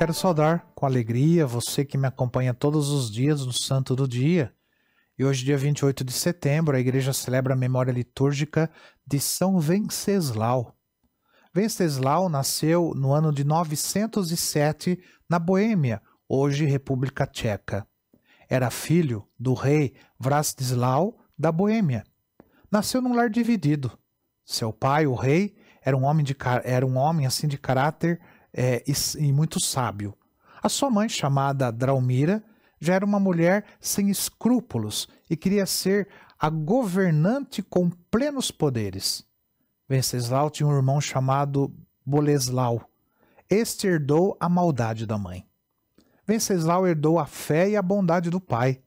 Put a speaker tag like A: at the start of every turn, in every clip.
A: Quero saudar com alegria você que me acompanha todos os dias no Santo do Dia. E hoje, dia 28 de setembro, a igreja celebra a memória litúrgica de São Venceslau. Venceslau nasceu no ano de 907 na Boêmia, hoje República Tcheca. Era filho do rei Vrastislau da Boêmia. Nasceu num lar dividido. Seu pai, o rei, era um homem, de, era um homem assim de caráter é, e, e muito sábio. A sua mãe, chamada Draumira, já era uma mulher sem escrúpulos e queria ser a governante com plenos poderes. Venceslau tinha um irmão chamado Boleslau. Este herdou a maldade da mãe. Venceslau herdou a fé e a bondade do pai.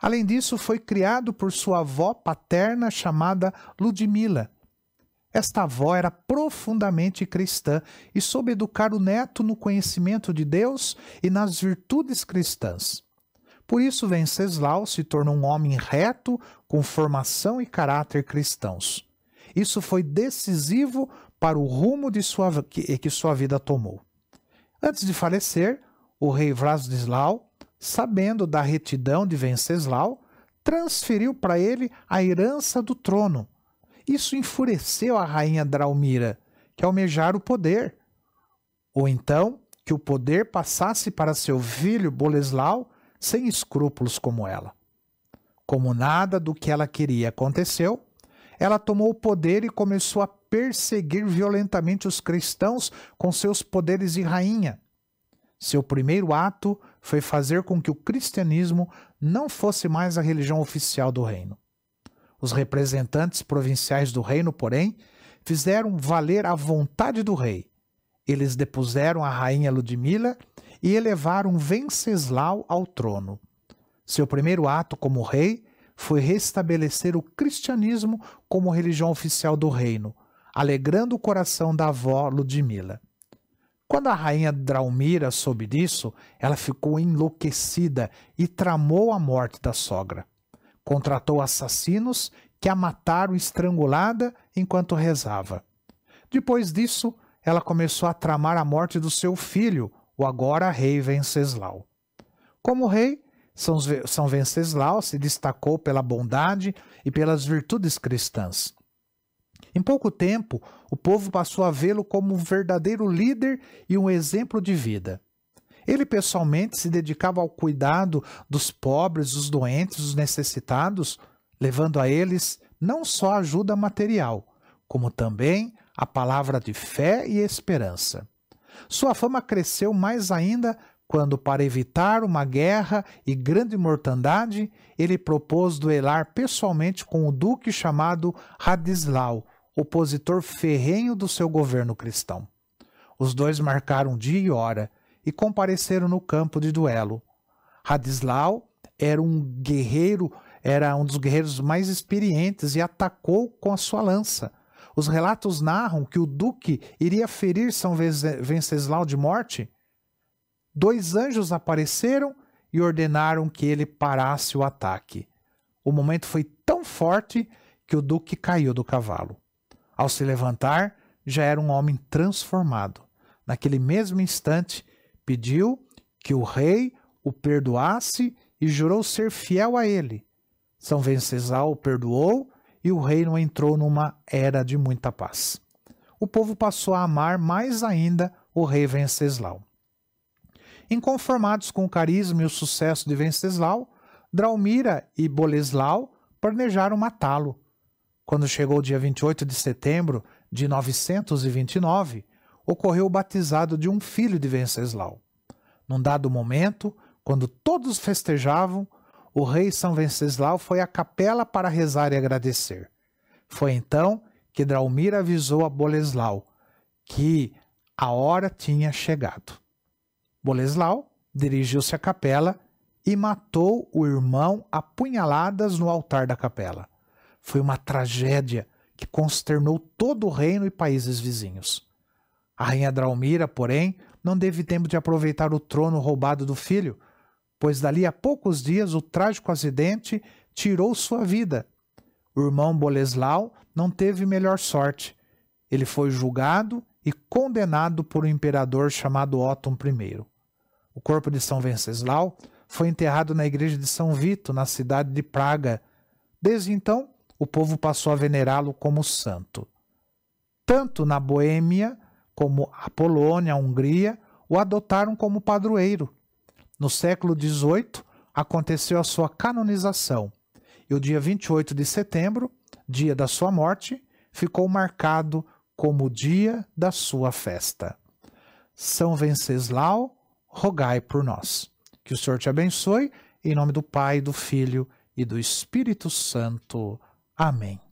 A: Além disso, foi criado por sua avó paterna chamada Ludmila, esta avó era profundamente cristã e soube educar o neto no conhecimento de Deus e nas virtudes cristãs. Por isso, Venceslau se tornou um homem reto, com formação e caráter cristãos. Isso foi decisivo para o rumo sua, que, que sua vida tomou. Antes de falecer, o rei Vladislau, sabendo da retidão de Venceslau, transferiu para ele a herança do trono isso enfureceu a rainha Draumira, que almejara o poder. Ou então, que o poder passasse para seu filho Boleslau sem escrúpulos como ela. Como nada do que ela queria aconteceu, ela tomou o poder e começou a perseguir violentamente os cristãos com seus poderes de rainha. Seu primeiro ato foi fazer com que o cristianismo não fosse mais a religião oficial do reino. Os representantes provinciais do reino, porém, fizeram valer a vontade do rei. Eles depuseram a rainha Ludmila e elevaram Venceslau ao trono. Seu primeiro ato como rei foi restabelecer o cristianismo como religião oficial do reino, alegrando o coração da avó Ludmila. Quando a rainha Draumira soube disso, ela ficou enlouquecida e tramou a morte da sogra contratou assassinos que a mataram estrangulada enquanto rezava. Depois disso, ela começou a tramar a morte do seu filho, o agora rei Venceslau. Como rei, São Venceslau se destacou pela bondade e pelas virtudes cristãs. Em pouco tempo, o povo passou a vê-lo como um verdadeiro líder e um exemplo de vida. Ele pessoalmente se dedicava ao cuidado dos pobres, dos doentes, dos necessitados, levando a eles não só ajuda material, como também a palavra de fé e esperança. Sua fama cresceu mais ainda quando, para evitar uma guerra e grande mortandade, ele propôs duelar pessoalmente com o duque chamado Radislau, opositor ferrenho do seu governo cristão. Os dois marcaram dia e hora, e compareceram no campo de duelo. Radislau era um guerreiro, era um dos guerreiros mais experientes e atacou com a sua lança. Os relatos narram que o duque iria ferir São Venceslau de morte. Dois anjos apareceram e ordenaram que ele parasse o ataque. O momento foi tão forte que o duque caiu do cavalo. Ao se levantar, já era um homem transformado. Naquele mesmo instante, Pediu que o rei o perdoasse e jurou ser fiel a ele. São Venceslau o perdoou e o reino entrou numa era de muita paz. O povo passou a amar mais ainda o rei Venceslau. Inconformados com o carisma e o sucesso de Venceslau, Draumira e Boleslau planejaram matá-lo. Quando chegou o dia 28 de setembro de 929, ocorreu o batizado de um filho de Venceslau. Num dado momento, quando todos festejavam, o rei São Venceslau foi à capela para rezar e agradecer. Foi então que Draumir avisou a Boleslau que a hora tinha chegado. Boleslau dirigiu-se à capela e matou o irmão a punhaladas no altar da capela. Foi uma tragédia que consternou todo o reino e países vizinhos. A rainha Draumira, porém, não teve tempo de aproveitar o trono roubado do filho, pois dali a poucos dias o trágico acidente tirou sua vida. O irmão Boleslau não teve melhor sorte. Ele foi julgado e condenado por um imperador chamado Otton I. O corpo de São Venceslau foi enterrado na igreja de São Vito, na cidade de Praga. Desde então, o povo passou a venerá-lo como santo. Tanto na Boêmia como a Polônia, a Hungria, o adotaram como padroeiro. No século XVIII, aconteceu a sua canonização, e o dia 28 de setembro, dia da sua morte, ficou marcado como o dia da sua festa. São Venceslau, rogai por nós. Que o Senhor te abençoe, em nome do Pai, do Filho e do Espírito Santo. Amém.